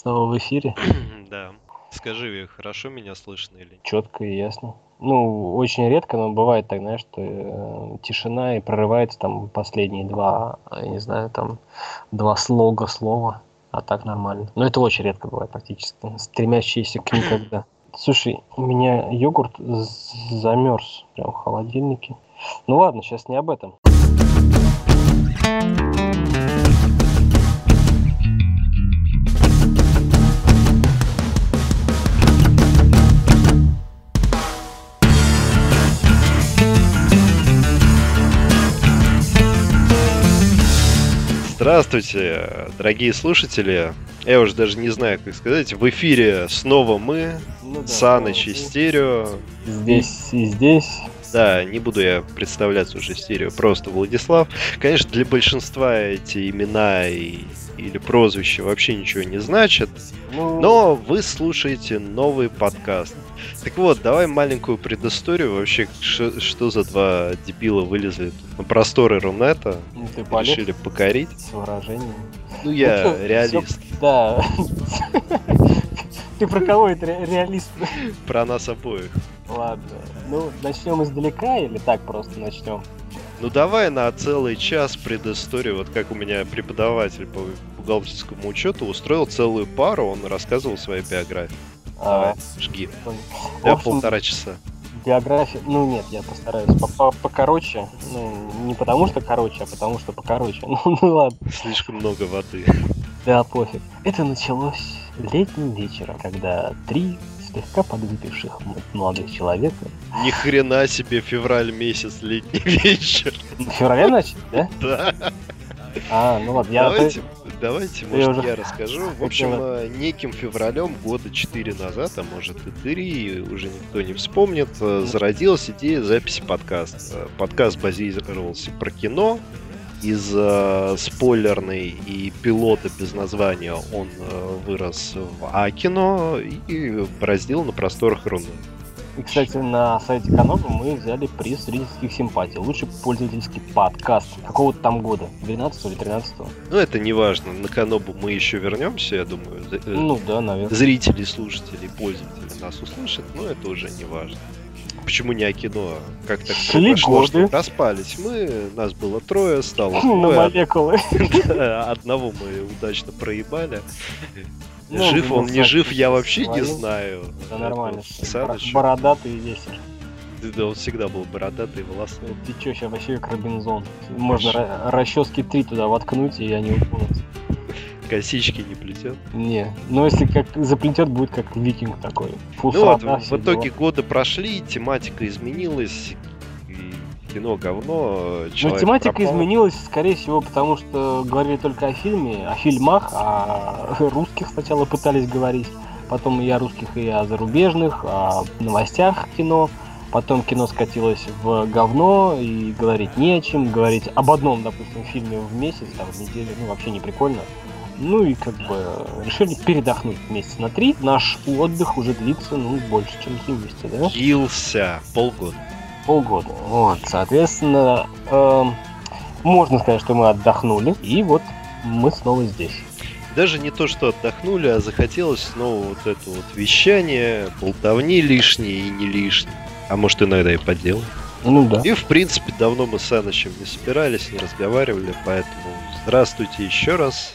Снова в эфире. Да. Скажи, хорошо меня слышно или нет? Четко и ясно. Ну, очень редко, но бывает так, знаешь, что э, тишина и прорывается там последние два, я не знаю, там два слога слова, а так нормально. Но это очень редко бывает практически, стремящиеся к никогда. Слушай, у меня йогурт замерз прям в холодильнике. Ну ладно, сейчас не об этом. Здравствуйте, дорогие слушатели. Я уже даже не знаю, как сказать. В эфире снова мы, ну, да, Саныч и Стерео. Здесь и здесь. Да, не буду я представляться уже Стерео, просто Владислав. Конечно, для большинства эти имена и или прозвище вообще ничего не значит. Ну... Но вы слушаете новый подкаст. Так вот, давай маленькую предысторию. Вообще, ш- что за два дебила вылезли на просторы Рунета? Ну, ты решили покорить. С выражением. Ну, я реалист. Да. Ты про кого это реалист? Про нас обоих. Ладно. Ну, начнем издалека или так просто начнем? Ну давай на целый час предысторию, вот как у меня преподаватель по бухгалтерскому учету устроил целую пару, он рассказывал свою биографию. Давай, а, жги. Я полтора часа. Биография, ну нет, я постараюсь покороче. Ну, не потому что короче, а потому что покороче. Ну, ну ладно. Слишком много воды. Да, пофиг. Это началось летним вечером, когда три слегка подвыпивших молодых человека. Ни хрена себе февраль месяц, летний вечер. Февраля начали, да? Да. А, ну ладно, я... Давайте, давайте может, я, уже... я расскажу. В общем, э, неким февралем года 4 назад, а может и 3, уже никто не вспомнит, э, зародилась идея записи подкаста. Подкаст базировался про кино, из э, спойлерной и пилота без названия он э, вырос в Акино и бороздил на просторах Руны. И, кстати, на сайте Канобу мы взяли приз зрительских симпатий. Лучший пользовательский подкаст. Какого-то там года? 12 или 13 -го? Ну, это не важно. На Канобу мы еще вернемся, я думаю. Э, ну, да, наверное. Зрители, слушатели, пользователи нас услышат, но это уже не важно почему не Акино? Как так Шли годы. Распались мы, нас было трое, стало На молекулы. Одного мы удачно проебали. Ну, жив он, не жив, я вообще не знаю. Да нормально. Бородатый и весер. Да, он всегда был бородатый, волосой. Ты чё, сейчас вообще как Робинзон. Можно расчески три туда воткнуть, и они уполнятся. Косички не плетет? Не. Но если как заплетет, будет как викинг такой. Фу, ну вот, в итоге дела. годы прошли, тематика изменилась, кино говно, Ну, тематика пропал. изменилась, скорее всего, потому что говорили только о фильме, о фильмах, а русских сначала пытались говорить, потом и о русских, и о зарубежных, о новостях кино, потом кино скатилось в говно, и говорить не о чем, говорить об одном, допустим, фильме в месяц, там, в неделю, ну, вообще не прикольно. Ну и как бы решили передохнуть месяц на три. Наш отдых уже длится, ну, больше, чем три месяца, да? Длился полгода. Полгода. Вот, соответственно, э, можно сказать, что мы отдохнули, и вот мы снова здесь. Даже не то, что отдохнули, а захотелось снова вот это вот вещание, болтовни лишние и не лишние. А может иногда и поделать. Ну да. И в принципе давно мы с Санычем не собирались, не разговаривали, поэтому здравствуйте еще раз.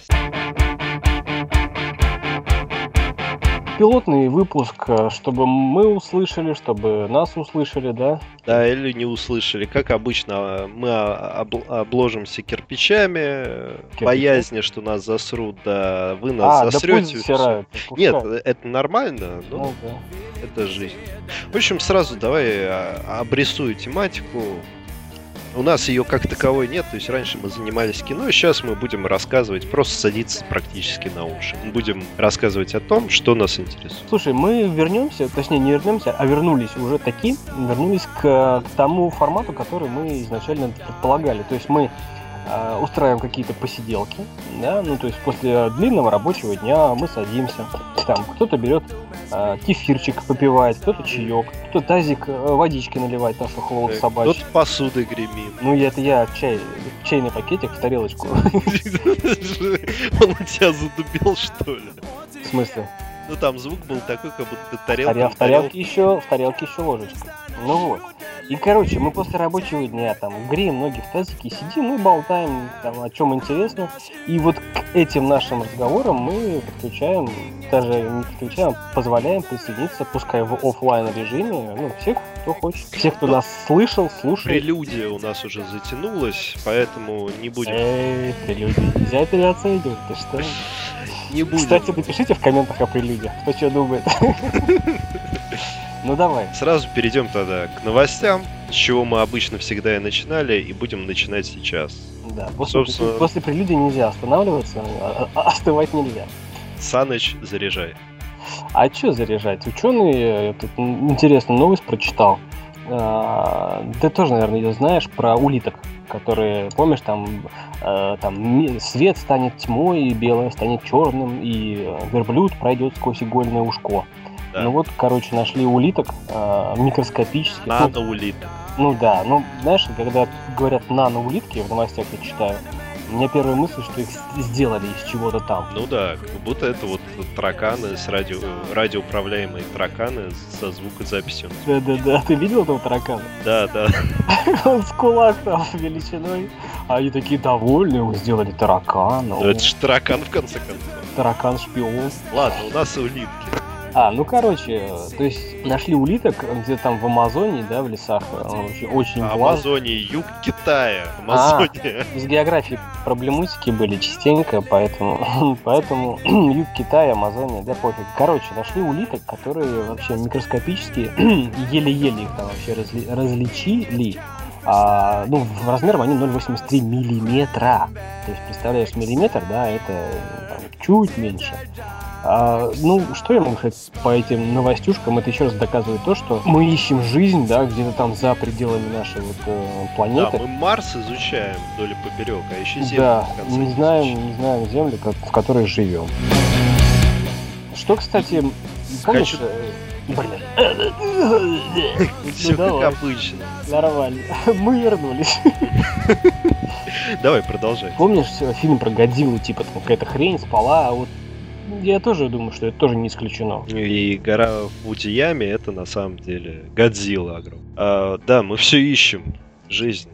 Пилотный выпуск, э, чтобы мы услышали, чтобы нас услышали, да? Да, или не услышали. Как обычно, мы обложимся кирпичами, Кирпичи? боязни, что нас засрут, да вы нас а, засрете. Да Нет, это нормально, но ну, да. это жизнь. В общем, сразу давай а, обрисую тематику. У нас ее как таковой нет, то есть раньше мы занимались кино, сейчас мы будем рассказывать, просто садиться практически на уши. Будем рассказывать о том, что нас интересует. Слушай, мы вернемся, точнее не вернемся, а вернулись уже такие, вернулись к, к тому формату, который мы изначально предполагали. То есть мы э, устраиваем какие-то посиделки, да, ну то есть после длинного рабочего дня мы садимся, там кто-то берет э, кефирчик попивает, кто-то чаек, кто-то тазик э, водички наливает, потому что холод собачий. Кто-то посуды гремит. Ну, это я чай, чайный пакетик в тарелочку. Он у тебя задубел, что ли? В смысле? Ну там звук был такой, как будто тарелка. А в тарелке еще, в тарелке еще ложечка. Ну вот. И, короче, мы после рабочего дня там греем ноги в тазике, сидим и болтаем там о чем интересно. И вот к этим нашим разговорам мы подключаем, даже не подключаем, а позволяем присоединиться, пускай в офлайн режиме, ну, всех, кто хочет. Всех, кто нас слышал, слушает. Прелюдия у нас уже затянулась, поэтому не будем... Эй, прелюдия нельзя переоценивать, ты что? Не будем. Кстати, напишите в комментах о прелюдиях, кто что думает. Ну давай. Сразу перейдем тогда к новостям, с чего мы обычно всегда и начинали, и будем начинать сейчас. Да, после, Собственно... после прелюдии нельзя останавливаться, а, а остывать нельзя. Саныч, заряжай. А что заряжать? Ученые, тут интересную новость прочитал. А, ты тоже, наверное, ее знаешь, про улиток, которые, помнишь, там, а, там свет станет тьмой, и белое станет черным, и верблюд пройдет сквозь игольное ушко. Да. Ну вот, короче, нашли улиток э, микроскопических. Наноулиток. Ну, ну да, ну знаешь, когда говорят наноулитки, в новостях я читаю, у меня первая мысль, что их сделали из чего-то там. Ну да, как будто это вот тараканы с радио, радиоуправляемые тараканы со звукозаписью. Да-да-да, ты видел этого таракана? Да, да. Он с кулак там величиной. А они такие довольные, сделали таракана. это же таракан в конце концов. Таракан-шпион. Ладно, у нас улитки. А, ну короче, то есть нашли улиток где-то там в Амазонии, да, в лесах. Очень, очень а Амазонии, юг Китая, Амазония. А, с географией проблемутики были частенько, поэтому, поэтому юг Китая, Амазония, да пофиг. Короче, нашли улиток, которые вообще микроскопические, еле-еле их там вообще разли, различили. А, ну, в размером они 0,83 миллиметра. То есть, представляешь, миллиметр, да, это там, чуть меньше. А, ну, что я могу сказать по этим новостюшкам? Это еще раз доказывает то, что мы ищем жизнь, да, где-то там за пределами нашей вот э, планеты. Да, мы Марс изучаем вдоль поперек, а еще Землю. Да, не знаем, не знаем Землю, как, в которой живем. Что, кстати, помнишь... Хочу... Э, блин. Все ну, как обычно. Нормально. Мы вернулись. Давай, продолжай. Помнишь фильм про Годзиллу, типа там какая-то хрень спала, а вот я тоже думаю, что это тоже не исключено. И гора в это на самом деле Годзилла огромная. А, да, мы все ищем жизнь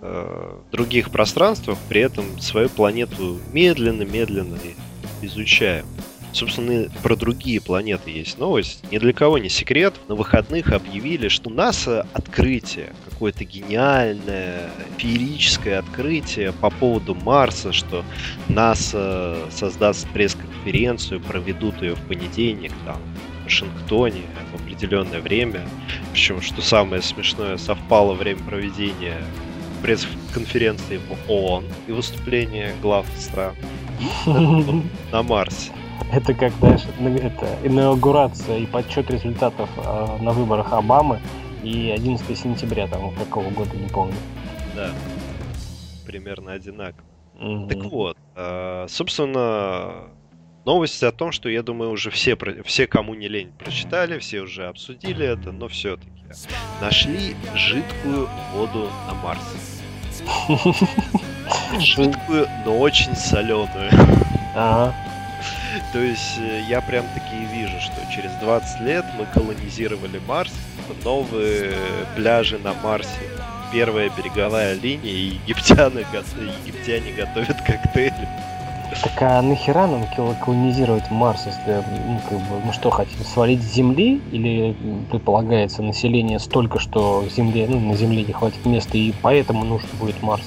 а, в других пространствах, при этом свою планету медленно-медленно изучаем. Собственно, про другие планеты есть новость. Ни для кого не секрет. На выходных объявили, что НАСА открытие, какое-то гениальное, феерическое открытие по поводу Марса, что НАСА создаст пресс-конференцию, проведут ее в понедельник там, в Вашингтоне в определенное время. Причем, что самое смешное, совпало время проведения пресс-конференции в ООН и выступления глав стран на Марсе. Это как, знаешь, это инаугурация и подсчет результатов э, на выборах Обамы и 11 сентября, там, какого года, не помню. Да, примерно одинаково. Mm-hmm. Так вот, э, собственно, новости о том, что, я думаю, уже все, все, кому не лень, прочитали, все уже обсудили это, но все-таки нашли жидкую воду на Марсе. Жидкую, но очень соленую. Ага. То есть э, я прям таки вижу, что через 20 лет мы колонизировали Марс, новые пляжи на Марсе, первая береговая линия, и египтяне, египтяне готовят коктейли. Так а нахера нам колонизировать Марс, если ну, как бы, мы что хотим, свалить с Земли? Или предполагается население столько, что Земле, ну, на Земле не хватит места, и поэтому нужен будет Марс?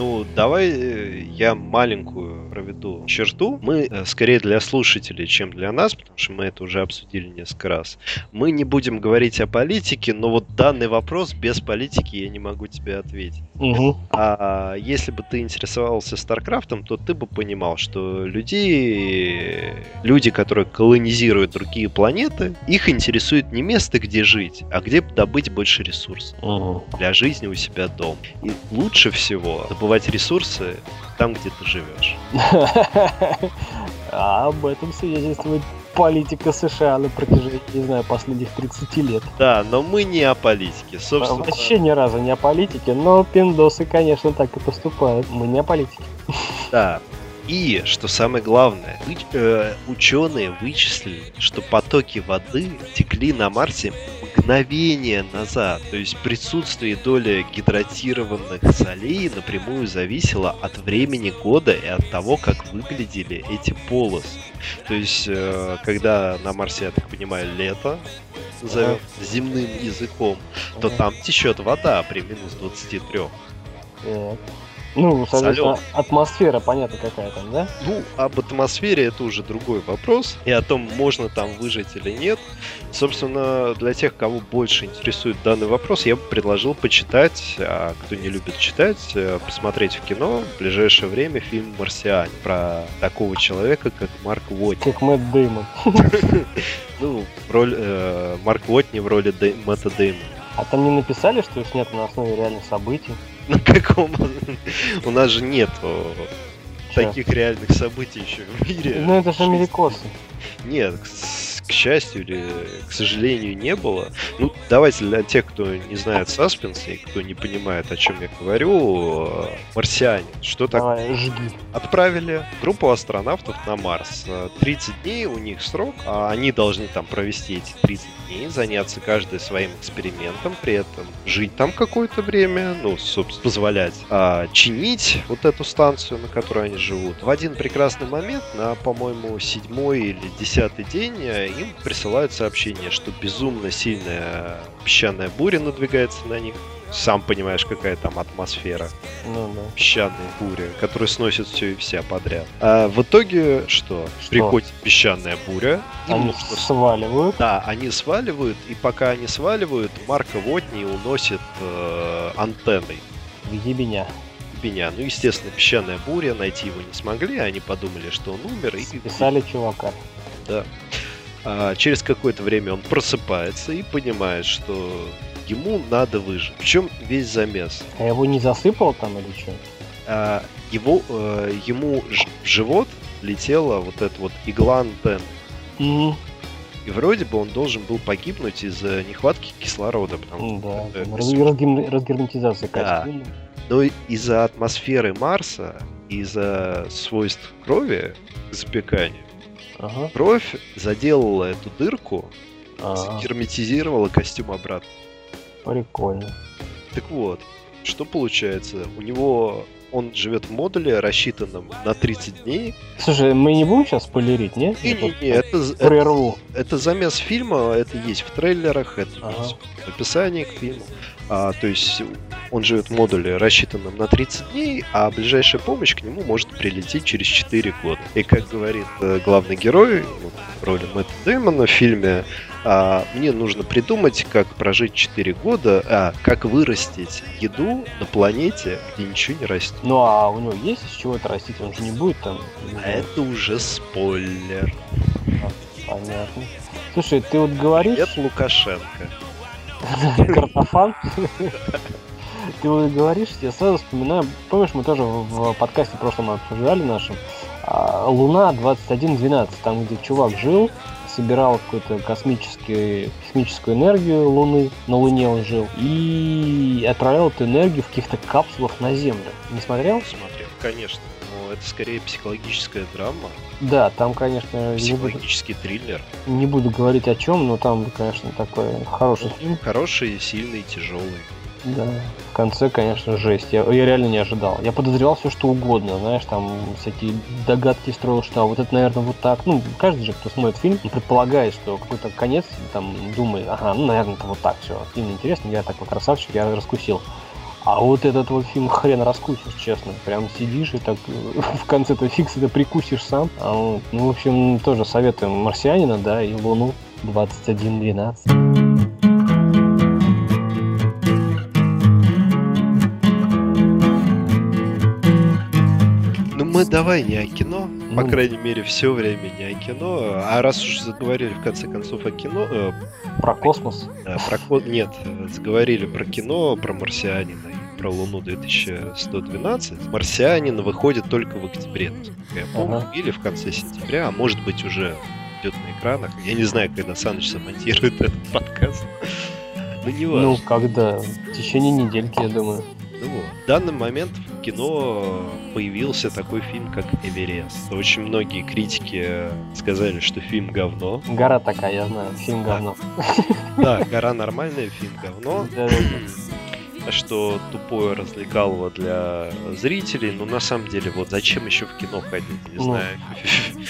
Ну, давай э, я маленькую проведу черту. Мы, э, скорее для слушателей, чем для нас, потому что мы это уже обсудили несколько раз. Мы не будем говорить о политике, но вот данный вопрос без политики я не могу тебе ответить. Угу. А если бы ты интересовался StarCraft ом, то ты бы понимал, что людей, люди, которые колонизируют другие планеты, их интересует не место, где жить, а где добыть больше ресурсов угу. для жизни у себя дома. И лучше всего добывать ресурсы там, где ты живешь. А об этом свидетельствует политика США на протяжении, не знаю, последних 30 лет. Да, но мы не о политике, собственно. Вообще ни разу не о политике, но пиндосы, конечно, так и поступают. Мы не о политике. Да, и, что самое главное, э, ученые вычислили, что потоки воды текли на Марсе мгновение назад. То есть присутствие доли гидратированных солей напрямую зависело от времени года и от того, как выглядели эти полосы. То есть, э, когда на Марсе, я так понимаю, лето, назовем земным языком, то там течет вода при минус 23. Ну, соответственно, Салют. атмосфера, понятно, какая там, да? Ну, об атмосфере это уже другой вопрос. И о том, можно там выжить или нет. Собственно, для тех, кого больше интересует данный вопрос, я бы предложил почитать, а кто не любит читать, э, посмотреть в кино в ближайшее время фильм «Марсиане» про такого человека, как Марк Уотни. Как Мэтт Дэймон. Ну, роль э, Марк Уотни в роли Мэтта Дэймона. А там не написали, что снято на основе реальных событий? На каком? У нас же нет таких реальных событий еще в мире. Ну это же америкосы. Нет, к счастью или к сожалению, не было. Ну, давайте для тех, кто не знает саспенс и кто не понимает, о чем я говорю, марсиане. Что Давай, так? Жги. Отправили группу астронавтов на Марс. 30 дней у них срок, а они должны там провести эти 30 дней, заняться каждый своим экспериментом, при этом жить там какое-то время, ну, собственно, позволять а, чинить вот эту станцию, на которой они живут. В один прекрасный момент, на, по-моему, седьмой или десятый день, им присылают сообщение, что безумно сильная песчаная буря надвигается на них. Сам понимаешь, какая там атмосфера. Ну, да. Песчаная буря, которая сносит все и вся подряд. А в итоге что? что? Приходит песчаная буря. Они нужно... сваливают. Да, они сваливают, и пока они сваливают, Марка Водни уносит э, антенной. В ебеня меня. Ну, естественно, песчаная буря, найти его не смогли, они подумали, что он умер. И... Писали чувака. Да. А через какое-то время он просыпается и понимает, что ему надо выжить. В чем весь замес? А его не засыпал там или что? А, его, э, ему в живот летела вот эта вот игла антенн. Mm-hmm. И вроде бы он должен был погибнуть из-за нехватки кислорода. Потому да, это... разгерм... разгерметизация да. Но из-за атмосферы Марса, из-за свойств крови к запеканию, Ага. Кровь заделала эту дырку, ага. герметизировала костюм обратно. Прикольно. Так вот, что получается? У него он живет в модуле, рассчитанном на 30 дней. Слушай, мы не будем сейчас спойлерить, нет? Не-не-не, это, это, это замес фильма, это есть в трейлерах, это ага. есть в описании к фильму. А, то есть он живет в модуле, рассчитанном на 30 дней, а ближайшая помощь к нему может прилететь через 4 года. И как говорит э, главный герой вот, в роли Мэтта Дэймона в фильме, а, мне нужно придумать, как прожить 4 года, а как вырастить еду на планете, где ничего не растет. Ну а у него есть из чего это растить? Он же не будет там. А это уже спойлер. А, понятно. Слушай, ты вот говоришь... Это Лукашенко. Картофан? Ты вот говоришь, я сразу вспоминаю, помнишь, мы тоже в подкасте прошлом обсуждали нашем, а, Луна 2112, там, где чувак жил, собирал какую-то космическую, космическую энергию Луны, на Луне он жил, и отправлял эту энергию в каких-то капсулах на Землю. Не смотрел? Смотрел, конечно. Это скорее психологическая драма. Да, там, конечно... Психологический буду, триллер. Не буду говорить о чем, но там, конечно, такой хороший фильм. Хороший, сильный, тяжелый. Да, в конце, конечно, жесть. Я, я реально не ожидал. Я подозревал все, что угодно, знаешь, там всякие догадки строил, что а вот это, наверное, вот так. Ну, каждый же, кто смотрит фильм, предполагает, что какой-то конец, там, думает, ага, ну, наверное, это вот так все. Фильм интересный, я такой красавчик, я раскусил. А вот этот вот фильм хрен раскусишь, честно. Прям сидишь и так в конце-то фикс это прикусишь сам. А вот, ну, в общем, тоже советуем «Марсианина», да, и «Луну» 2112. Мы давай не о кино, ну, по крайней мере, все время не о кино. А раз уж заговорили в конце концов о кино... Э, про космос? Да, про Нет, заговорили про кино, про марсианина, про Луну 2112, Марсианин выходит только в октябре, я помню, ага. или в конце сентября, а может быть уже идет на экранах. Я не знаю, когда Саныч замонтирует этот подкаст. Ну, не важно. Ну, когда? В течение недельки, я думаю. Ну вот. В данный момент в кино появился такой фильм, как «Эверест». Очень многие критики сказали, что фильм говно. Гора такая, я знаю, фильм говно. Да, гора нормальная, фильм говно что тупое развлекалово для зрителей, но на самом деле, вот зачем еще в кино ходить, не ну, знаю.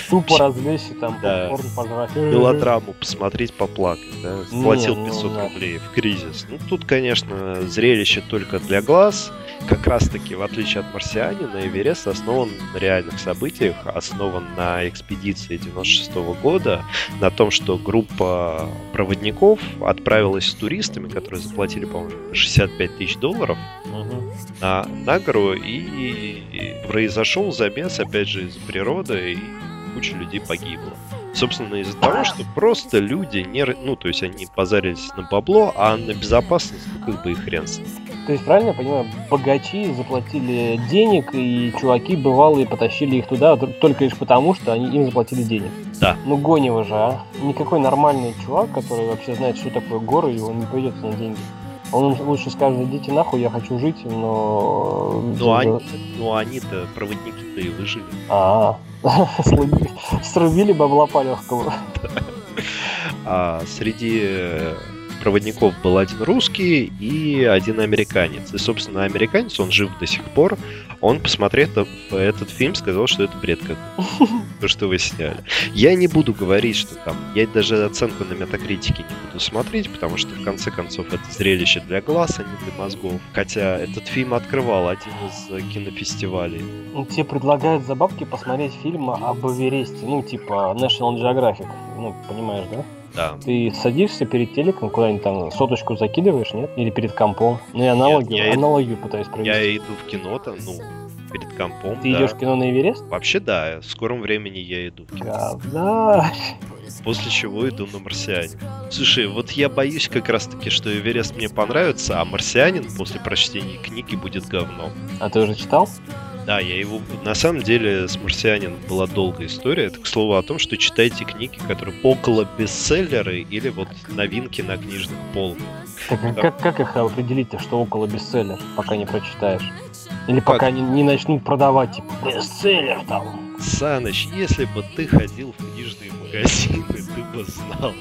Тупо развлечься, там, да. пожрать. Мелодраму посмотреть, поплакать, да, сплатил 500 ну, рублей в кризис. Ну, тут, конечно, зрелище только для глаз, как раз-таки, в отличие от «Марсианина», Эверест основан на реальных событиях, основан на экспедиции 96 -го года, на том, что группа проводников отправилась с туристами, которые заплатили, по-моему, 65 тысяч долларов угу. на, на гору, и, и произошел замес, опять же, из природы, и куча людей погибла. Собственно, из-за того, что просто люди не... Ну, то есть они позарились на бабло, а на безопасность, как бы и хрен с ним. То есть, правильно я понимаю, богачи заплатили денег, и чуваки бывалые потащили их туда только лишь потому, что они им заплатили денег. Да. Ну, Гонева же, а? Никакой нормальный чувак, который вообще знает, что такое горы, и он не пойдет на деньги. Он лучше скажет, идите нахуй, я хочу жить, но... Ну, они, ну они-то, проводники-то и выжили. А, срубили бабла по легкому. А среди проводников был один русский и один американец. И, собственно, американец, он жив до сих пор. Он, посмотрев этот фильм, сказал, что это бред как то, что вы сняли. Я не буду говорить, что там... Я даже оценку на метакритике не буду смотреть, потому что, в конце концов, это зрелище для глаз, а не для мозгов. Хотя этот фильм открывал один из кинофестивалей. Ну, тебе предлагают за бабки посмотреть фильм об Эвересте, ну, типа National Geographic. Ну, понимаешь, да? Да. Ты садишься перед телеком, куда-нибудь там соточку закидываешь, нет? Или перед компом. Ну, и аналоги, нет, я аналогию это... пытаюсь провести. Я иду в кино там, ну, перед компом. Ты да. идешь в кино на Эверест? Вообще да, в скором времени я иду в кино. Да. После чего иду на Марсианин. Слушай, вот я боюсь как раз таки, что Эверест мне понравится, а Марсианин после прочтения книги будет говном. А ты уже читал? Да, я его... На самом деле с «Марсианин» была долгая история. Это, к слову, о том, что читайте книги, которые около бестселлеры или вот новинки на книжных полках. Так, а как, как их определить, что около бестселлер, пока не прочитаешь? Или как? пока не, не начнут продавать, типа, бестселлер там. Саныч, если бы ты ходил в книжные магазины, ты бы знал.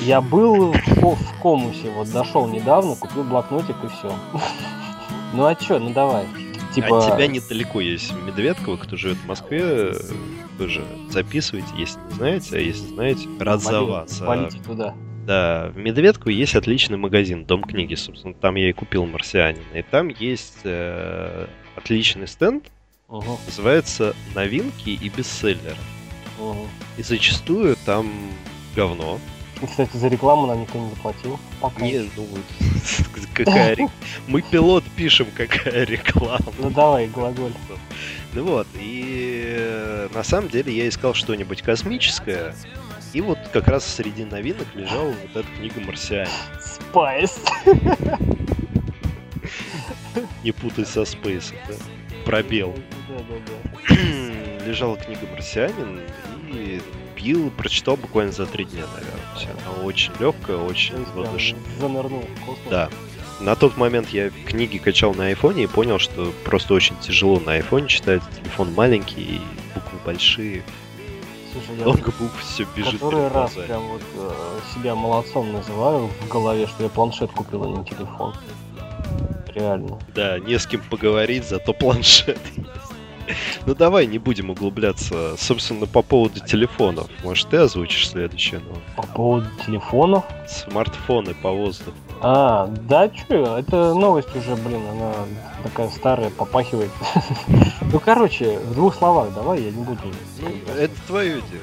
Я был в, в комусе, вот дошел недавно, купил блокнотик и все. Ну а чё, ну давай. Типа... От тебя недалеко есть Медведково, кто живет в Москве, тоже записывайте, если не знаете, а если знаете, рад за вас. Валите туда. Да, в Медведково есть отличный магазин, Дом книги, собственно, там я и купил «Марсианина», и там есть э, отличный стенд, угу. называется «Новинки и бестселлеры». Угу. И зачастую там говно, кстати, за рекламу нам никто не заплатил. Пока. Не, ну, какая Мы пилот пишем, какая реклама. Ну давай, глаголь. Ну вот, и э, на самом деле я искал что-нибудь космическое, и вот как раз среди новинок лежала вот эта книга «Марсианин». Spice. Не путай со Space ом, да? Пробел. Да, да, да. Лежала книга «Марсианин», и купил, прочитал буквально за три дня, наверное. Все. Очень легкая, очень воздушная. Занырнул Да. На тот момент я книги качал на айфоне и понял, что просто очень тяжело на айфоне читать. Телефон маленький, и буквы большие. Слушай, я Много букв все бежит. Который раз прям вот э, себя молодцом называю в голове, что я планшет купил, а не телефон. Реально. Да, не с кем поговорить, зато планшет есть. Ну давай не будем углубляться. Собственно, по поводу телефонов. Может, ты озвучишь следующее? Ну? По поводу телефонов? Смартфоны по воздуху. А, да, чё, это новость уже, блин, она такая старая, попахивает. Ну, короче, в двух словах давай, я не буду. Ну, это твое дело.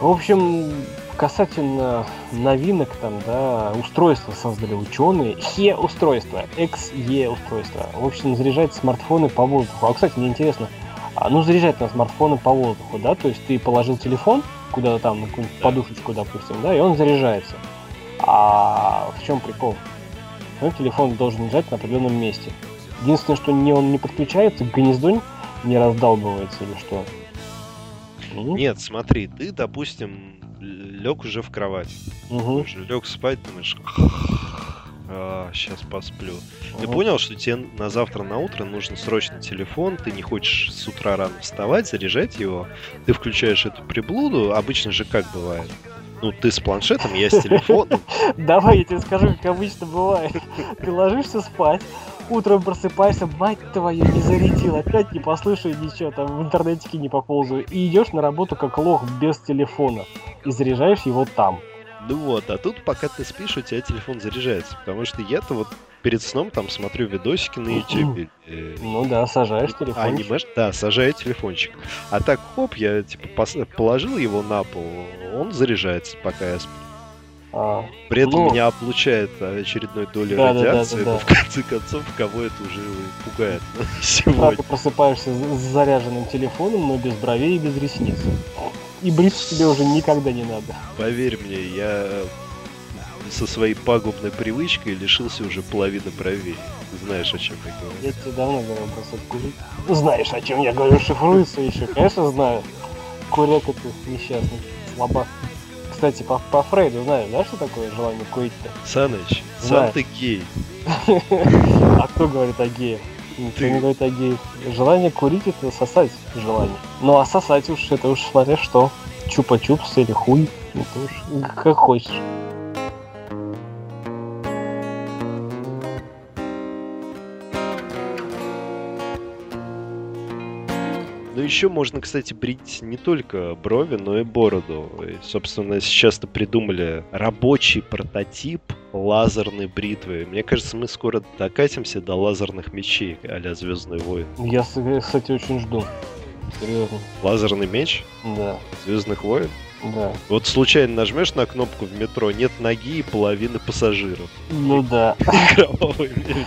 В общем, касательно новинок, там, да, устройства создали ученые, Хе-устройство, XE-устройство. В общем, заряжать смартфоны по воздуху. А, кстати, мне интересно, а, ну, заряжать на смартфоны по воздуху, да, то есть ты положил телефон куда-то там, на какую-нибудь да. подушечку, допустим, да, и он заряжается. А в чем прикол? Ну, телефон должен лежать на определенном месте. Единственное, что не он не подключается, гнездо не раздалбывается или что? Нет, смотри, ты, допустим, лег уже в кровать. Угу. Уже лег спать, думаешь, а, сейчас посплю. Угу. Ты понял, что тебе на завтра на утро нужен срочно телефон, ты не хочешь с утра рано вставать, заряжать его, ты включаешь эту приблуду, обычно же как бывает. Ну, ты с планшетом, я с телефоном. Давай я тебе скажу, как обычно бывает. Ты ложишься спать, утром просыпаешься, мать твою, не зарядил, опять не послушаю ничего, там в интернетике не поползаю. И идешь на работу как лох без телефона. И заряжаешь его там. Ну вот, а тут пока ты спишь, у тебя телефон заряжается. Потому что я-то вот перед сном там смотрю видосики на YouTube. Ну да, сажаешь телефончик. Анимеш, да, сажаю телефончик. А так, хоп, я типа положил его на пол, он заряжается, пока я сплю. А, При этом ну, меня облучает очередной долей да, радиации, да, да, да, но в конце концов, кого это уже пугает сегодня. Ты просыпаешься с заряженным телефоном, но без бровей и без ресниц. И бриться тебе уже никогда не надо. Поверь мне, я со своей пагубной привычкой лишился уже половины бровей. Знаешь, о чем я говорю. Я тебе давно говорил бросать курить. Знаешь, о чем я говорю, шифруется еще. Конечно, знаю. Куряк это несчастный, слабак. Кстати, по, по Фрейду знаешь, да, что такое желание курить-то? Саныч, сам ты гей. А кто говорит о геях? Никто не говорит о геях. Желание курить это сосать желание. Ну а сосать уж это уж смотря что. Чупа-чупс или хуй. Это уж как хочешь. Ну, еще можно, кстати, брить не только брови, но и бороду. И, собственно, сейчас-то придумали рабочий прототип лазерной бритвы. Мне кажется, мы скоро докатимся до лазерных мечей а-ля Звездный войн. Я, кстати, очень жду. Серьезно. Лазерный меч? Да. Звездных войн? Да. Вот случайно нажмешь на кнопку в метро, нет ноги и половины пассажиров. Ну да. Кровавый меч.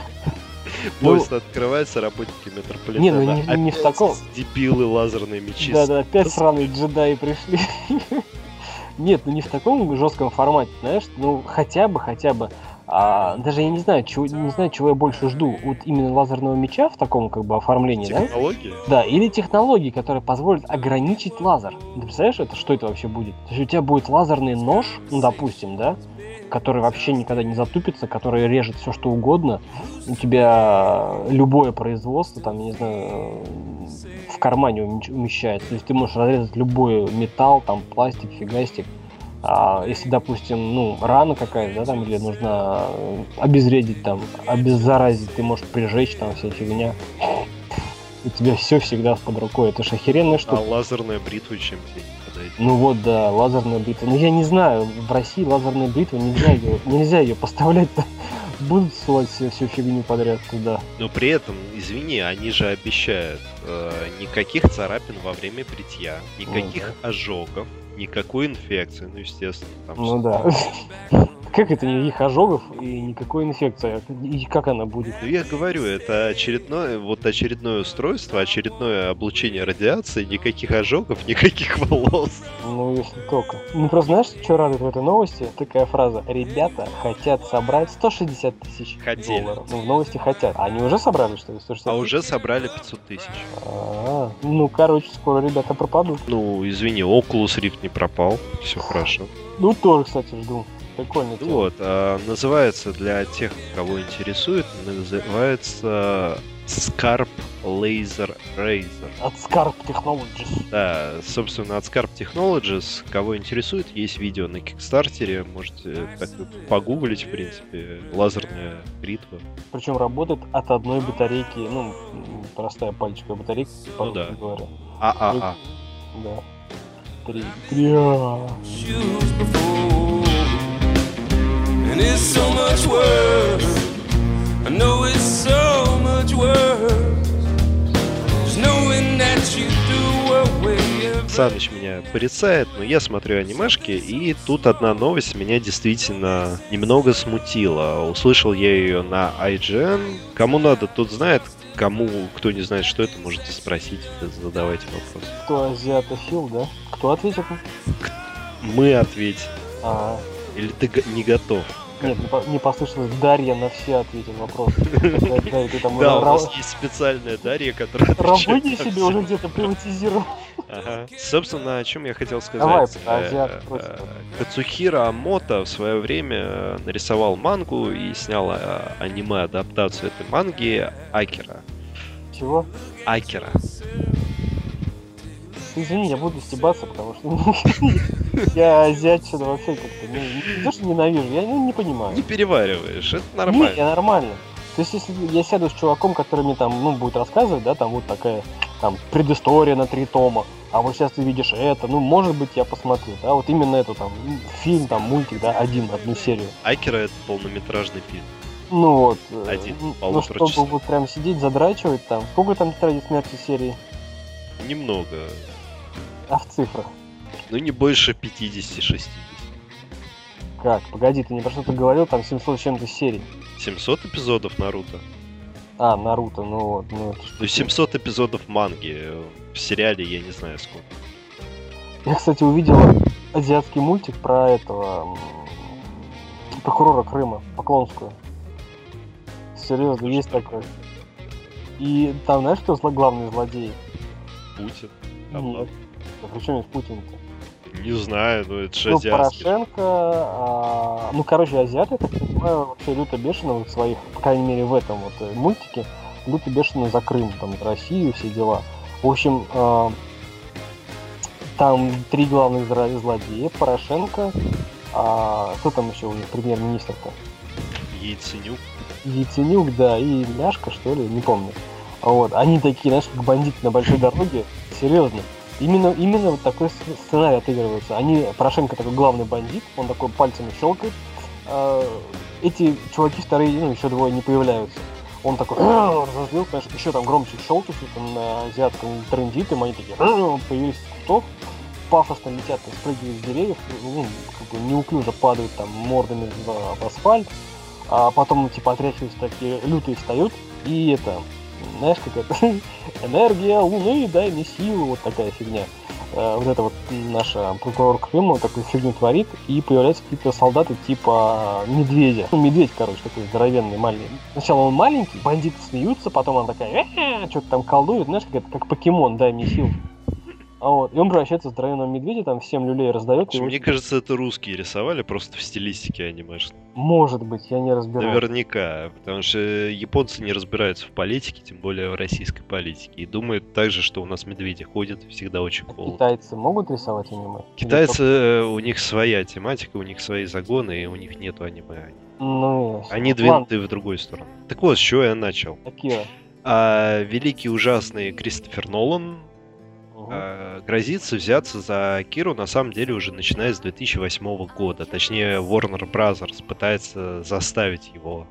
Поезд ну, открывается, работники метрополитена. Не, ну не, не в таком. Дебилы лазерные мечи. Да, да, опять сраные джедаи пришли. Нет, ну не в таком жестком формате, знаешь, ну хотя бы, хотя бы. А, даже я не знаю, чего, не знаю, чего я больше жду. Вот именно лазерного меча в таком как бы оформлении, технологии? да? Да, или технологии, которые позволят ограничить лазер. Ты представляешь, это что это вообще будет? То есть у тебя будет лазерный нож, ну допустим, да, который вообще никогда не затупится, который режет все что угодно. У тебя любое производство, там, я не знаю, в кармане умещается. То есть ты можешь разрезать любой металл, там, пластик, фигастик. А если, допустим, ну, рана какая-то, да, там, или нужно обезвредить, там, обеззаразить, ты можешь прижечь, там, вся фигня. У тебя все всегда под рукой. Это же охеренная штука. А лазерная бритва чем тебе ну вот, да, лазерная бритва. Ну я не знаю, в России лазерная бритва, нельзя ее, нельзя ее поставлять будут ссылать всю, всю фигню подряд туда. Но при этом, извини, они же обещают э, никаких царапин во время бритья, никаких ну, да. ожогов, никакой инфекции, ну естественно. Там ну да. Как это никаких ожогов и никакой инфекции? И как она будет? Ну, я говорю, это очередное, вот очередное устройство, очередное облучение радиации, никаких ожогов, никаких волос. Ну, если только. Ну, просто знаешь, что радует в этой новости? Такая фраза. Ребята хотят собрать 160 тысяч Хотели. долларов. Ну, в новости хотят. А они уже собрали, что ли, 160 А уже собрали 500 тысяч. А, ну, короче, скоро ребята пропадут. Ну, извини, Oculus Rift не пропал. Все хорошо. Ну, тоже, кстати, жду. Прикольно. Вот, а, называется для тех, кого интересует, называется Scarp Laser Razor. От Scarp Technologies. Да, собственно, от Scarp Technologies. Кого интересует, есть видео на Кикстартере. Можете так погуглить, в принципе. Лазерная бритва. Причем работает от одной батарейки. Ну, простая пальчиковая батарейка, ну, да. говоря. ААА. Да. Away. Саныч меня порицает, но я смотрю анимешки, и тут одна новость меня действительно немного смутила. Услышал я ее на IGN. Кому надо, тот знает. Кому, кто не знает, что это, можете спросить, задавайте вопрос. Кто азиатофил, да? Кто ответит? Мы ответим. Ага. Или ты не готов? Нет, не послышалось Дарья на все ответил вопрос. Да, у нас есть специальная Дарья, которая Работе себе уже где-то приватизировал. Ага. Собственно, о чем я хотел сказать. Давай, э, э, Кацухира Мото в свое время нарисовал мангу и снял э, аниме-адаптацию этой манги Акера. Чего? Акера. Извини, я буду стебаться, потому что я азиатчина вообще как-то не то, что ненавижу, я не понимаю. Не перевариваешь, это нормально. Не, нормально. То есть, если я сяду с чуваком, который мне там, ну, будет рассказывать, да, там вот такая, там, предыстория на три тома, а вот сейчас ты видишь это, ну, может быть, я посмотрю, да, вот именно это там, фильм, там, мультик, да, один, одну серию. Айкера это полнометражный фильм. Ну вот. Один, ну, чтобы часа. вот прям сидеть, задрачивать там. Сколько там тетради смерти серии? Немного. А в цифрах? Ну, не больше 50-60. Как? Погоди, ты не про что-то говорил, там 700 чем-то серий. 700 эпизодов Наруто. А, Наруто, ну вот. Ну, ну 700 эпизодов манги. В сериале я не знаю сколько. Я, кстати, увидел азиатский мультик про этого прокурора Крыма, Поклонскую. Серьезно, есть такой. И там, знаешь, кто главный злодей? Путин. Нет. А при чем есть Путин-то? Не знаю, но это же ну, Порошенко, а, ну, короче, азиаты, я так понимаю, вообще люто бешено в своих, по крайней мере, в этом вот э, мультике, люто бешено за Крым, там, Россию, все дела. В общем, а, там три главных злодея, Порошенко, а, кто там еще у них премьер-министр-то? Яйценюк. Яйценюк, да, и Ляшка, что ли, не помню. Вот, они такие, знаешь, как бандиты на большой дороге, серьезно. Именно, именно вот такой сценарий отыгрывается. Они, Порошенко такой главный бандит, он такой пальцами щелкает. А, эти чуваки вторые, ну, еще двое не появляются. Он такой разозлил, конечно, еще там громче щелкает, там на азиатском трендит, и они такие появились из кустов, пафосно летят, спрыгивают с деревьев, ну, как бы неуклюже падают там мордами в, в асфальт, а потом, типа, отряхиваются такие, лютые встают, и это, знаешь, как это, энергия Луны, дай мне силу, вот такая фигня. Э, вот это вот наша прокурор Крыма такую фигню творит, и появляются какие-то солдаты типа медведя. Ну, медведь, короче, такой здоровенный, маленький. Сначала он маленький, бандиты смеются, потом она такая, э что-то там колдует, знаешь, как это, как покемон, дай мне силу. А вот, и он превращается в здоровенного медведя, там всем люлей раздает. Мне кажется, это русские рисовали просто в стилистике анимешной. Может быть, я не разбираюсь. Наверняка, потому что японцы не разбираются в политике, тем более в российской политике, и думают также, что у нас медведи ходят всегда очень холодно. Китайцы могут рисовать аниме? Китайцы, э, у них своя тематика, у них свои загоны, и у них нету аниме. Ну, Они двинуты в другую сторону. Так вот, с чего я начал. Акира. А, великий ужасный Кристофер Нолан грозится взяться за Киру на самом деле уже начиная с 2008 года. Точнее, Warner Bros. пытается заставить его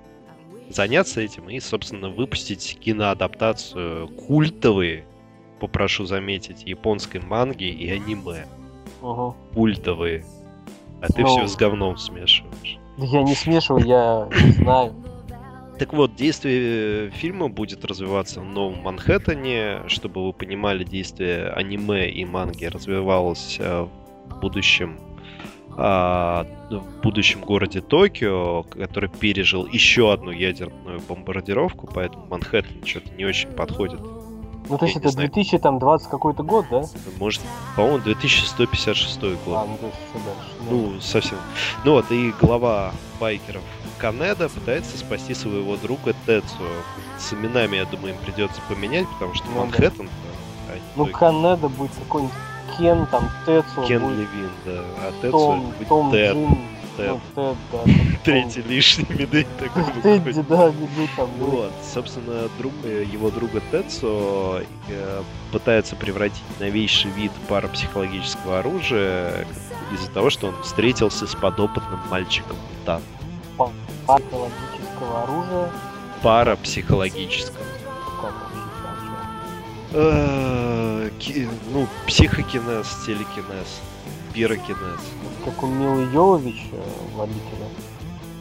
заняться этим и, собственно, выпустить киноадаптацию культовые, попрошу заметить, японской манги и аниме. Угу. Культовые. А ты ну, все с говном смешиваешь. Я не смешиваю, я не знаю. Так вот, действие фильма будет развиваться в Новом Манхэттене, чтобы вы понимали, действие аниме и манги развивалось э, в будущем а, в будущем городе Токио, который пережил еще одну ядерную бомбардировку, поэтому Манхэттен что-то не очень подходит. Ну, то есть это 2020 какой-то год, да? Может, по-моему, 2156 год. А, ну, то есть еще дальше. Ну, совсем. Ну вот, и глава байкеров Канеда пытается спасти своего друга Тецу. С именами, я думаю, им придется поменять, потому что ну, Манхэттен... Да. Ну, Канеда будет какой-нибудь Кен, там, Тецу. Кен будет... Левин, да. А Тецу Том, будет Том Тед. Джин, Тед. Ну, Тед, да. Третий лишний медведь такой. Тедди, да, медведь там. Вот, собственно, друг, э, его друга Тецу э, пытается превратить новейший вид парапсихологического оружия из-за того, что он встретился с подопытным мальчиком-мутантом психологического оружия. Парапсихологического. Э, ну, психокинез, телекинез, пирокинез. Как у Милы Йовович э, водителя.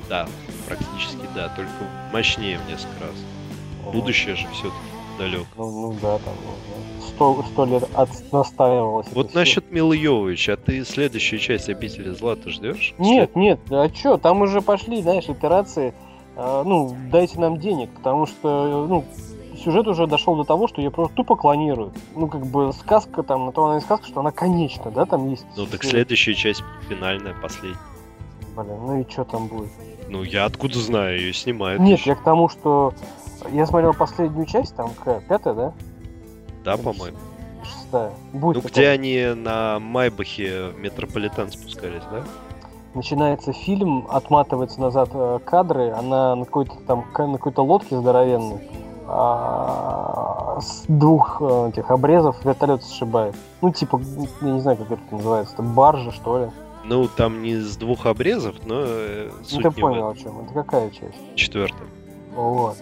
Да, практически да, только мощнее в несколько раз. Будущее же все-таки. Далек. Ну, ну да, там сто, сто лет от, настаивалось. Вот насчет Йовович, а ты следующую часть «Обители зла» ты ждешь? Нет, След... нет, а чё, там уже пошли, знаешь, итерации, э, ну, дайте нам денег, потому что, ну, сюжет уже дошел до того, что я просто тупо клонирую. Ну, как бы сказка там, на то она и сказка, что она конечна, да, там есть. Ну, так следующая часть финальная, последняя. Блин, ну и что там будет? Ну, я откуда знаю, ее снимают. Нет, еще. я к тому, что я смотрел последнюю часть, там какая, пятая, да? Да, по-моему. Шестая. Будет ну, где они на Майбахе в Метрополитен спускались, да? Начинается фильм, отматывается назад э, кадры, она на какой-то там на какой-то лодке здоровенной а, с двух э, этих обрезов вертолет сшибает. Ну, типа, я не знаю, как это называется, это баржа, что ли. Ну, там не с двух обрезов, но э, Ну, ты понял, о чем. Это какая часть? Четвертая. Вот.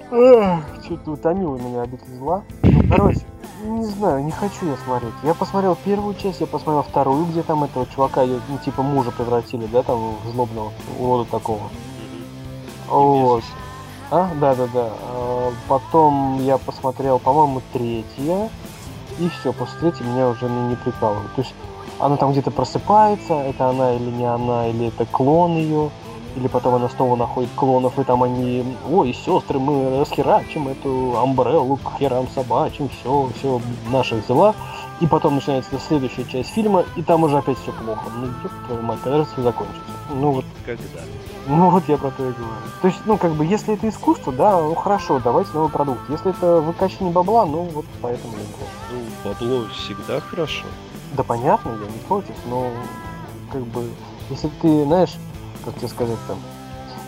Что-то утомило меня обитель зла. Ну, короче, не знаю, не хочу я смотреть. Я посмотрел первую часть, я посмотрел вторую, где там этого чувака, ну, типа мужа превратили, да, там в злобного урода такого. Вот. А, да, да, да. Потом я посмотрел, по-моему, третья. И все, после третьей меня уже не, не прикалывает. То есть она там где-то просыпается, это она или не она, или это клон ее, или потом она снова находит клонов, и там они, ой, сестры, мы расхерачим эту амбреллу к херам собачьим, все, все в наших делах. И потом начинается следующая часть фильма, и там уже опять все плохо. Ну, ёб твою мать, когда же все закончится? Ну вот. Когда? Ну вот я про то и говорю. То есть, ну как бы, если это искусство, да, ну хорошо, давайте новый продукт. Если это выкачивание бабла, ну вот поэтому не Ну, бабло всегда хорошо. Да понятно, я не против, но как бы, если ты, знаешь, как тебе сказать там,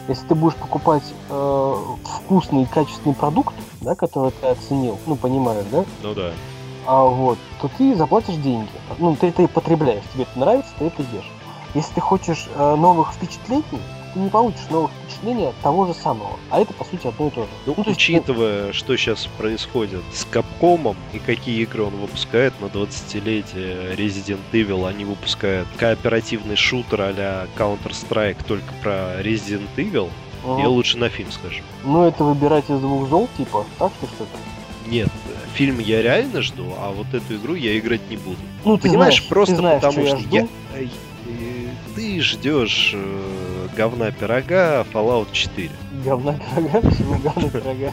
если ты будешь покупать э, вкусный и качественный продукт, да, который ты оценил, ну понимаешь, да? Ну да. А вот, то ты заплатишь деньги. Ну, ты это и потребляешь, тебе это нравится, ты это ешь. Если ты хочешь э, новых впечатлений, ты не получишь новых впечатлений от того же самого. А это, по сути, одно и то же. Ну, ну учитывая, есть, что сейчас происходит с Капкомом и какие игры он выпускает на 20-летие Resident Evil, они выпускают кооперативный шутер а-ля Counter-Strike только про Resident Evil, угу. я лучше на фильм скажу. Ну, это выбирать из двух зол, типа, так что что-то? Нет, фильм я реально жду, а вот эту игру я играть не буду. Ну, ты Понимаешь, знаешь, просто ты знаешь, потому что, что я, я, ты ждешь э, говна пирога Fallout 4. Говна пирога? Почему говна пирога?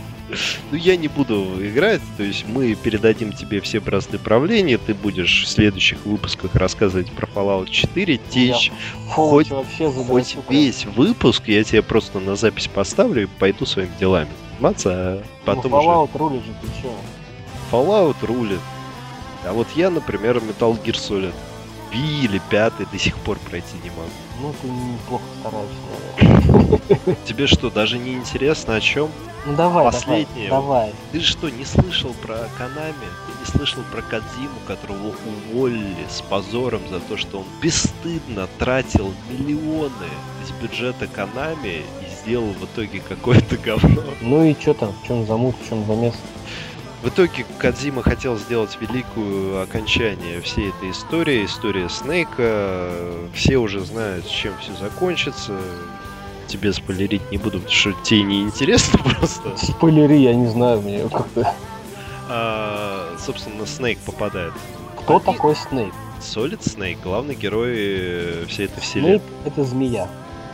Ну, я не буду играть, то есть мы передадим тебе все бразды правления, ты будешь в следующих выпусках рассказывать про Fallout 4, течь хоть, хоть весь выпуск, я тебе просто на запись поставлю и пойду своими делами заниматься, а потом ну, Fallout уже... рулит же, ты чё? Fallout рулит. А вот я, например, Metal Gear Solid V или пятый до сих пор пройти не могу. Ну, ты неплохо стараешься, Тебе что, даже не интересно о чем? Ну давай, Последнее. давай, давай. Ты что, не слышал про Канами? Ты не слышал про Кадзиму, которого уволили с позором за то, что он бесстыдно тратил миллионы из бюджета Канами и сделал в итоге какое-то говно? Ну и что там? В чем замут, в чем замес? В итоге Кадзима хотел сделать великую окончание всей этой истории, история Снейка. Все уже знают, чем все закончится. Тебе спойлерить не буду, потому что тебе не интересно просто. Спойлери, я не знаю, мне как-то. А, собственно, Снейк попадает. Кто Побед... такой Снейк? Солид Снейк, главный герой всей этой вселенной. Снейк это змея.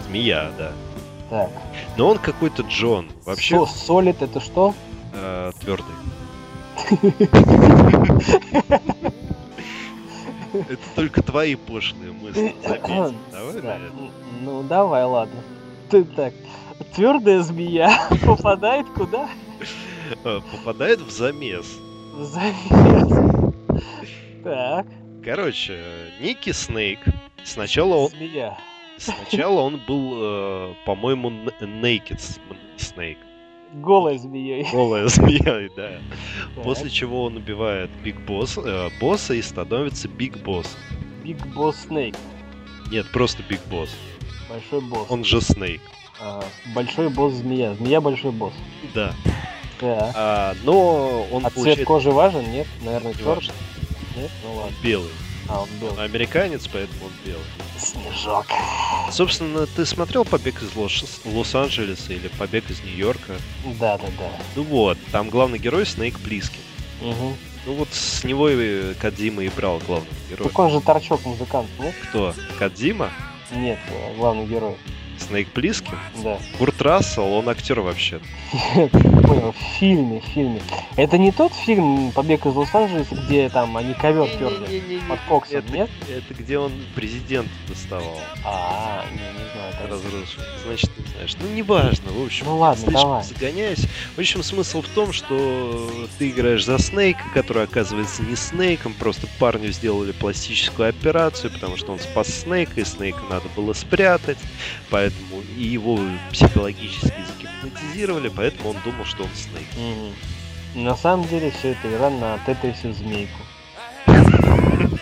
Змея, да. Так. Но он какой-то Джон. Вообще. Солид это что? Э, твердый. Это только твои пошлые мысли, заметь. Давай, да. Ну, давай, ладно. Ты так, твердая змея попадает куда? А, попадает в замес. В замес. Так. Короче, Naked Snake. Сначала он... Змея. Сначала он был, э, по-моему, Naked Snake. Голой змеей. Голая змеей, да. Так. После чего он убивает Big Boss, э, босса и становится Big Boss. Big Boss Snake. Нет, просто Big Boss. Большой босс. Он же Snake. А, большой босс змея. Змея большой босс. Да. Да. А, но он а получает... цвет кожи важен? Нет? Наверное, черный. Нет? Ну ладно. Белый. А, он белый. Американец, поэтому он белый. Снежок. Собственно, ты смотрел «Побег из Лос-Анджелеса» или «Побег из Нью-Йорка»? Да, да, да. Ну вот, там главный герой Снейк Плискин. Угу. Ну вот с него и Кадзима и брал главного героя. Так он же торчок музыкант, нет? Кто? Кадзима? Нет, главный герой. Снейк Плискин? Да. Курт Рассел, он актер вообще. Понял, в фильме, в фильме. Это не тот фильм «Побег из Лос-Анджелеса», где там они ковер перли под коксом, это, нет? Это где он президент доставал. А, не, не знаю. Разрушил. Значит, не знаешь. Ну, неважно, в общем. Ну ладно, давай. загоняюсь. В общем, смысл в том, что ты играешь за Снейка, который оказывается не Снейком, просто парню сделали пластическую операцию, потому что он спас Снейка, и Снейка надо было спрятать, поэтому поэтому и его психологически загипнотизировали, поэтому он думал, что он Снейк. Угу. На самом деле все это игра на Тетрисе змейку.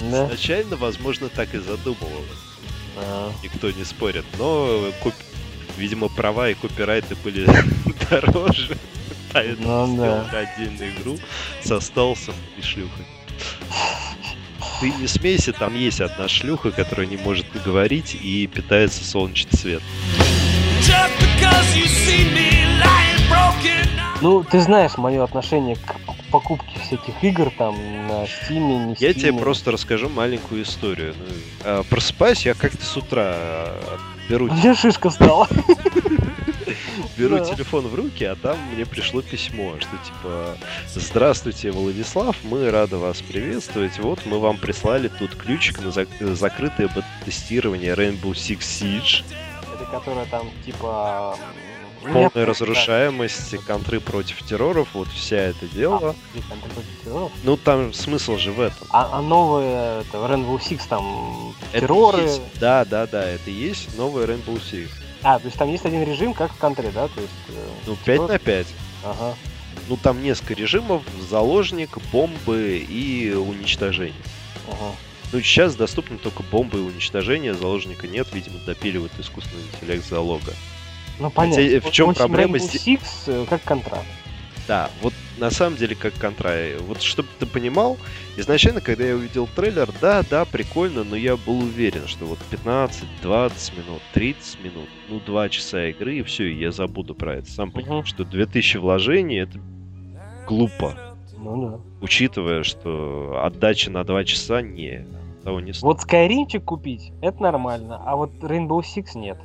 Изначально, возможно, так и задумывалось. А. Никто не спорит. Но, видимо, права и копирайты были дороже. Поэтому ну, сделал отдельную игру со сталсом и шлюхой. Ты не смейся, там есть одна шлюха, которая не может говорить и питается солнечным светом. Ну, ты знаешь мое отношение к покупке всяких игр там на Steam, не Steam. Я тебе просто расскажу маленькую историю. Ну, а, просыпаюсь я как-то с утра беру... Где шишка стала? беру да. телефон в руки, а там мне пришло письмо, что типа «Здравствуйте, Владислав, мы рады вас приветствовать. Вот мы вам прислали тут ключик на зак- закрытое тестирование Rainbow Six Siege». Это которая там типа полная разрушаемость, контры против терроров, вот вся это дело. А, ну там смысл же в этом. А, а новые это, Rainbow Six там это терроры. Есть. Да, да, да, это есть новый Rainbow Six. А, то есть там есть один режим, как в контре, да? То есть, э, ну, 5 типа... на 5. Ага. Ну, там несколько режимов, заложник, бомбы и уничтожение. Ага. Ну, сейчас доступны только бомбы и уничтожение, заложника нет, видимо, допиливают искусственный интеллект залога. Ну, понятно. Хотя, в чем проблема? Six э, как контракт. Да, вот на самом деле как контрай. Вот чтобы ты понимал, изначально, когда я увидел трейлер, да, да, прикольно, но я был уверен, что вот 15, 20 минут, 30 минут, ну 2 часа игры, и все, и я забуду про это. Сам понимаю, что 2000 вложений это глупо. Ну да. Учитывая, что отдача на 2 часа не того не стоит. Вот Skyrim купить, это нормально, а вот Rainbow Six нет.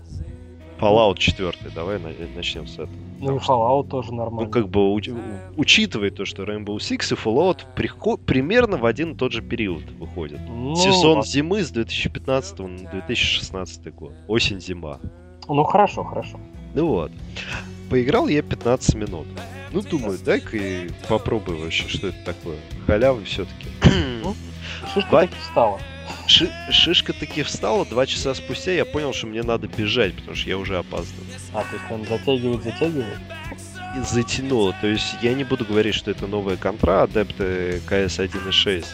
Fallout 4, давай начнем с этого. Ну и Fallout тоже нормально. Ну, как бы, уч- учитывая то, что Rainbow Six и Fallout приход- примерно в один и тот же период выходят. Ну, Сезон а... зимы с 2015 на 2016 год. Осень-зима. Ну, хорошо, хорошо. Ну вот. Поиграл я 15 минут. Ну, думаю, дай-ка и попробую вообще, что это такое. Халявы все-таки. Ну, шишка Два... таки встала. Ши шишка таки встала, два часа спустя я понял, что мне надо бежать, потому что я уже опаздывал. А, то есть он затягивает, затягивает? И затянуло. То есть я не буду говорить, что это новая контра, адепты КС 1.6.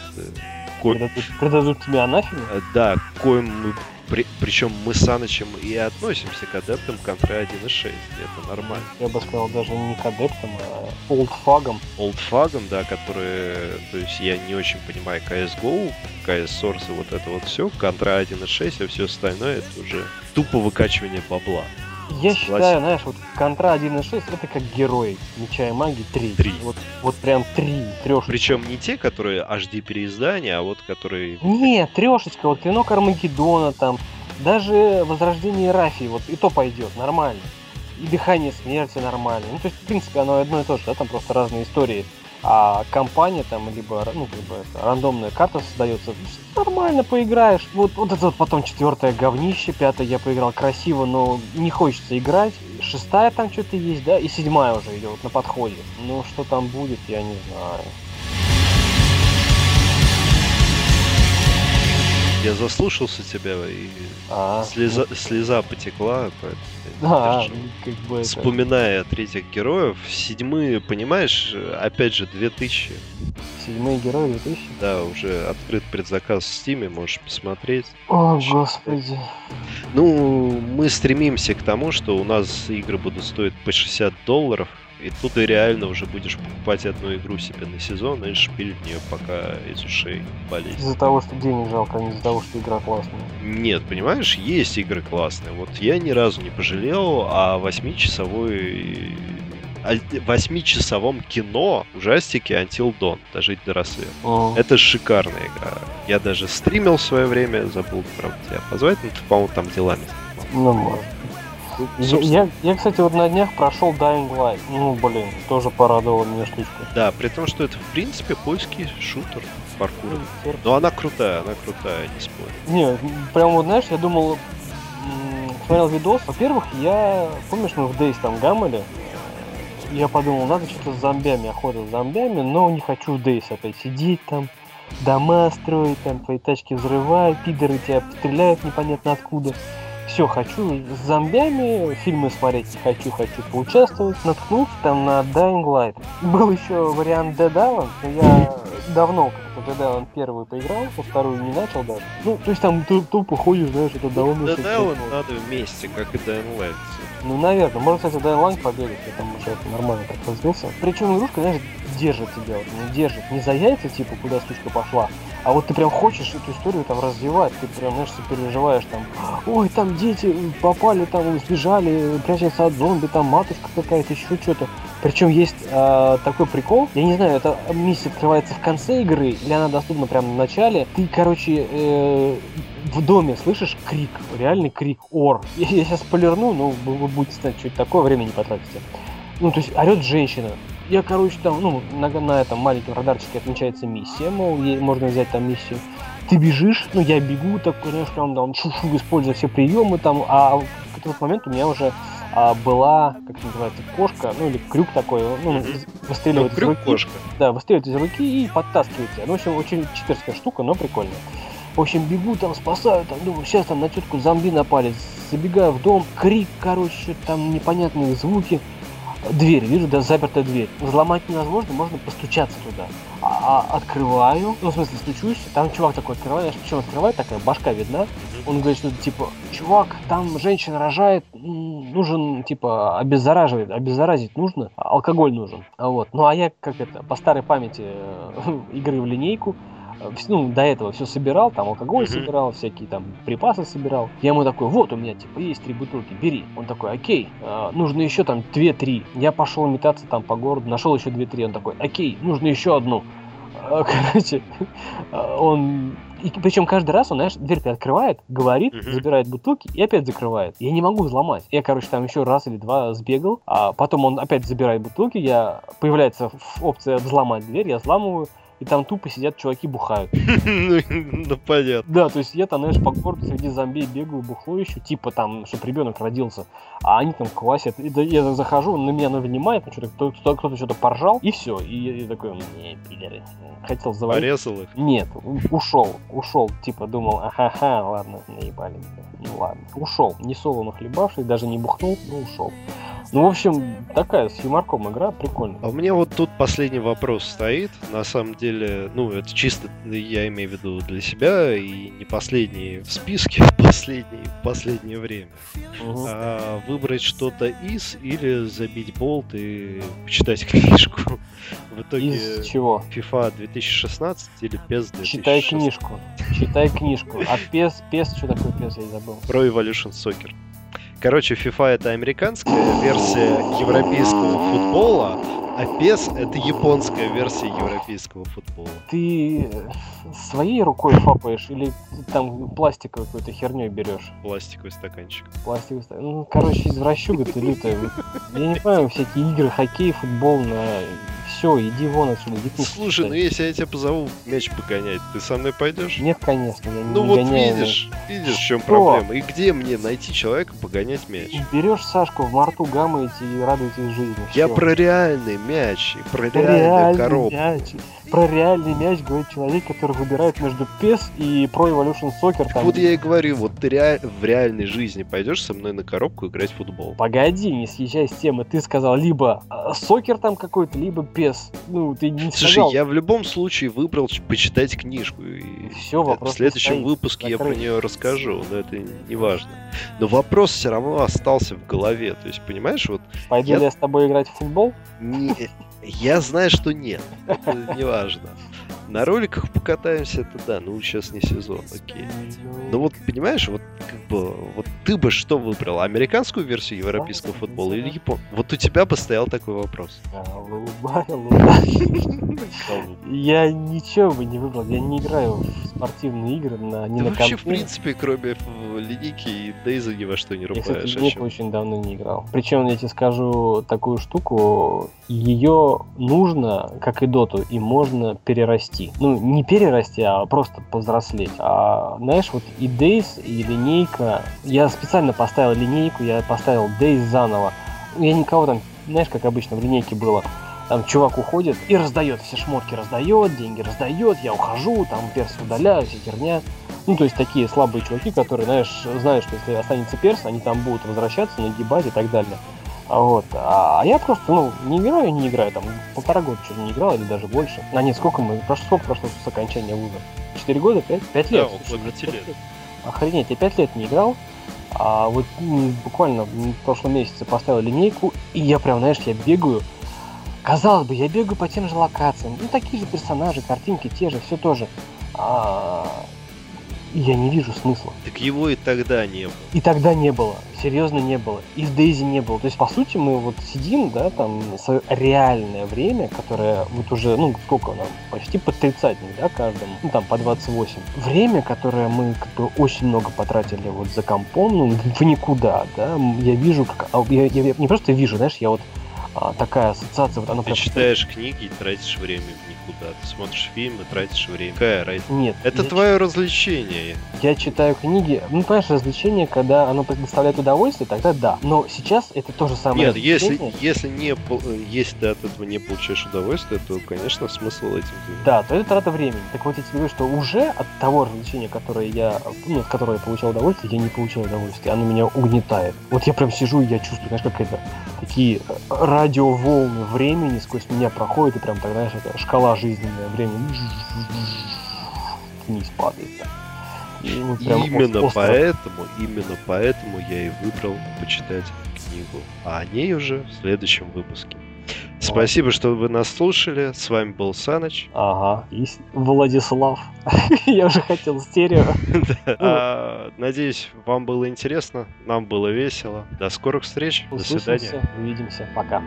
Придадут, придадут тебе анафему? Э, да, коим мы при, причем мы с Санычем и относимся к адептам контра 1.6. Это нормально. Я бы сказал, даже не к адептам, а олдфагам. Олдфагам, да, которые... То есть я не очень понимаю CSGO, CS Source и вот это вот все. Контра 1.6, а все остальное это уже тупо выкачивание бабла. Я Согласен. считаю, знаешь, вот Контра 1.6 это как герой Меча и Магии 3. 3. Вот, вот прям 3, трешечка. Причем не те, которые HD переиздания, а вот которые... Нет, трешечка, вот Клинок Армагеддона там, даже Возрождение Рафии, вот и то пойдет, нормально. И Дыхание Смерти нормально. Ну, то есть, в принципе, оно одно и то же, да, там просто разные истории а компания там, либо, ну, бы это, рандомная карта создается, нормально поиграешь. Вот, вот это вот потом четвертое говнище, пятое я поиграл красиво, но не хочется играть. Шестая там что-то есть, да, и седьмая уже идет на подходе. Ну, что там будет, я не знаю. Я заслушался тебя и а, слеза, ну... слеза потекла. Поэтому... Да, как бы Вспоминая это... третьих героев, седьмые, понимаешь, опять же, 2000. Седьмые герои 2000? Да, уже открыт предзаказ в Стиме, можешь посмотреть. О, господи. Ну, мы стремимся к тому, что у нас игры будут стоить по 60 долларов, и тут ты реально уже будешь покупать одну игру себе на сезон и шпилить в нее пока из ушей болеть. Из-за того, что денег жалко, а не из-за того, что игра классная. Нет, понимаешь, есть игры классные. Вот я ни разу не пожалел о 8-часовой восьмичасовом кино ужастики Until Dawn, дожить до рассвета. О. Это шикарная игра. Я даже стримил в свое время, забыл, правда, тебя позвать, но ты, по-моему, там делами Ну, может. Я, я, я, кстати, вот на днях прошел Dying Light. Ну, блин, тоже порадовала меня штучка. Да, при том, что это, в принципе, польский шутер паркур. Но она крутая, она крутая, не спорю. Не, прям вот, знаешь, я думал, смотрел видос. Во-первых, я, помнишь, мы в Дейс там гамали, я подумал, надо что-то с зомбями, охота с зомбями, но не хочу в Дейс опять сидеть там, дома строить, там твои тачки взрывают, пидоры тебя стреляют непонятно откуда все, хочу с зомбями фильмы смотреть хочу, хочу поучаствовать. Наткнулся там на Dying Light. Был еще вариант Dead Island, но я давно как-то Dead Island первый поиграл, во вторую не начал даже. Ну, то есть там тупо ходишь, знаешь, это довольно... Dead Island надо вместе, как и Dying Light. Ну, наверное. Можно, кстати, Dying Light побегать, я там уже нормально так развился. Причем игрушка, знаешь, держит тебя, вот, не держит. Не за яйца, типа, куда сучка пошла, а вот ты прям хочешь эту историю там развивать, ты прям, знаешь, переживаешь там, ой, там дети попали, там сбежали, прячутся от зомби, там матушка какая-то, еще что-то. Причем есть э, такой прикол, я не знаю, это миссия открывается в конце игры или она доступна прямо в начале. Ты, короче, э, в доме слышишь крик, реальный крик, ор. Я, я сейчас полирну, но вы будете знать, что это такое, время не потратите. Ну, то есть орет женщина, я, короче, там, ну, на, на этом маленьком радарчике отмечается миссия, мол, ей можно взять там миссию. Ты бежишь, ну, я бегу, так, конечно, прям там, шу-шу, используя все приемы там, а в этот момент у меня уже а, была, как это называется, кошка, ну, или крюк такой, ну, выстреливает ну, крюк из руки. кошка. Да, выстреливает из руки и подтаскивает тебя. Ну, в общем, очень читерская штука, но прикольная. В общем, бегу там, спасаю, там, думаю, сейчас там на тетку зомби напали, забегаю в дом, крик, короче, там непонятные звуки дверь, вижу, да, запертая дверь. Взломать невозможно, можно постучаться туда. А, а открываю, ну, в смысле, стучусь, там чувак такой открывает, причем открывает, такая башка видна. Он говорит, что типа, чувак, там женщина рожает, нужен, типа, обеззараживать, обеззаразить нужно, алкоголь нужен. Вот. Ну, а я, как это, по старой памяти э, игры в линейку, ну, до этого все собирал, там алкоголь mm-hmm. собирал, всякие там припасы собирал. Я ему такой, вот у меня типа есть три бутылки, бери. Он такой, окей, э, нужно еще там две-три. Я пошел метаться там по городу, нашел еще две-три. Он такой, окей, нужно еще одну. А, короче, а, он и причем каждый раз он, знаешь, дверь открывает, говорит, uh-huh. забирает бутылки и опять закрывает. Я не могу взломать. Я, короче, там еще раз или два сбегал, а потом он опять забирает бутылки, я появляется опция взломать дверь, я взламываю, и там тупо сидят чуваки бухают. Ну, ну, понятно. Да, то есть я там, знаешь, по городу среди зомби бегаю, бухло еще, типа там, чтобы ребенок родился, а они там квасят. И я захожу, на меня внимает, что-то кто-то что-то поржал, и все. И я такой, не, пидоры. Хотел завалить. Порезал их? Нет, ушел, ушел, типа думал, ага, ладно, наебали. Ну ладно, ушел. Не соло нахлебавший, даже не бухнул, но ушел. Ну, в общем, такая с юморком игра, прикольная. А у меня вот тут последний вопрос стоит. На самом деле, ну, это чисто, я имею в виду для себя, и не последний в списке, последний в последнее время. Угу. А, выбрать что-то из или забить болт и почитать книжку. В итоге из чего? FIFA 2016 или PES 2016? Читай книжку. Читай книжку. А PES, PES, что такое PES, я забыл. Pro Evolution Soccer. Короче, FIFA это американская версия европейского футбола, а PES это японская версия европейского футбола. Ты своей рукой фапаешь или там пластиковой какой-то херней берешь? Пластиковый стаканчик. Пластиковый стаканчик. Ну, короче, извращуга ты лютая. Я не понимаю, всякие игры, хоккей, футбол на все, иди вон отсюда, иди книжку Слушай, ну если я тебя позову мяч погонять, ты со мной пойдешь? Нет, конечно, я не Ну вот гоняю, видишь, но... видишь, в чем Что? проблема. И где мне найти человека погонять мяч? Берешь Сашку в марту, гамаете и радуетесь жизни. Я про реальный мяч, и про реальную коробку. Мяч про реальный мяч говорит человек, который выбирает между PES и Pro Evolution Soccer. Там... Вот я и говорю, вот ты ре... в реальной жизни пойдешь со мной на коробку играть в футбол. Погоди, не съезжай с темы. Ты сказал либо сокер там какой-то, либо PES. Ну, ты не Слушай, сказал... я в любом случае выбрал почитать книжку. И Все, вопрос В следующем стоит. выпуске Закрыть. я про нее расскажу, но это не важно. Но вопрос все равно остался в голове. То есть, понимаешь, вот... Пойду я... ли я с тобой играть в футбол? Не, я знаю, что нет. Это не важно. На роликах покатаемся, это да, ну сейчас не сезон, окей. Ну вот, понимаешь, вот как бы, вот ты бы что выбрал, американскую версию европейского футбола или япон? Вот у тебя бы стоял такой вопрос. Я ничего бы не выбрал, я не играю в спортивные игры на не на вообще, в принципе, кроме линейки и Дейза ни во что не рубаешь. Я, кстати, линейку очень давно не играл. Причем, я тебе скажу такую штуку, ее нужно, как и доту, и можно перерасти. Ну, не перерасти, а просто повзрослеть. А, знаешь, вот и Days, и линейка... Я специально поставил линейку, я поставил Days заново. Я никого там, знаешь, как обычно в линейке было, там чувак уходит и раздает, все шмотки раздает, деньги раздает, я ухожу, там перс удаляю, вся херня. Ну, то есть такие слабые чуваки, которые, знаешь, знают, что если останется перс, они там будут возвращаться, нагибать и так далее. А вот. А я просто, ну, не играю, не играю, там, полтора года что-то не играл, или даже больше. А нет, сколько мы, прошло, сколько прошло с окончания вуза? Четыре года? Пять? Пять лет? Да, около пяти лет. Охренеть, я пять лет не играл, а вот буквально в прошлом месяце поставил линейку, и я прям, знаешь, я бегаю, Казалось бы, я бегаю по тем же локациям, ну такие же персонажи, картинки те же, все тоже. А, я не вижу смысла. Так его и тогда не было. И тогда не было. Серьезно не было. И в Дейзи не было. То есть, по сути, мы вот сидим, да, там, свое реальное время, которое вот уже, ну, сколько нам, почти под тридцатник, да, каждому, ну, там, по 28. Время, которое мы, как бы, очень много потратили вот за компом, ну, в никуда, да, я вижу, как, а, я, я, я не просто вижу, знаешь, я вот такая ассоциация. Вот она ты читаешь книги и тратишь время в никуда. Ты смотришь фильмы, тратишь время. Какая разница? Нет. Это твое ч... развлечение. Я читаю книги. Ну, понимаешь, развлечение, когда оно предоставляет удовольствие, тогда да. Но сейчас это то же самое Нет, если, если, не, если ты от этого не получаешь удовольствие, то, конечно, смысл этим заниматься. Да, то это трата времени. Так вот, я тебе говорю, что уже от того развлечения, которое я, ну, от которого я получал удовольствие, я не получил удовольствия. Оно меня угнетает. Вот я прям сижу и я чувствую, знаешь, как это, такие радиоволны времени сквозь меня проходят, и прям так, знаешь, это шкала жизненное время вниз падает. Ну, именно остро. поэтому, именно поэтому я и выбрал почитать книгу. А о ней уже в следующем выпуске. Спасибо, что вы нас слушали. С вами был Саныч. Ага. И Владислав. Я уже хотел стерео. А, надеюсь, вам было интересно. Нам было весело. До скорых встреч. До свидания. Увидимся. Пока.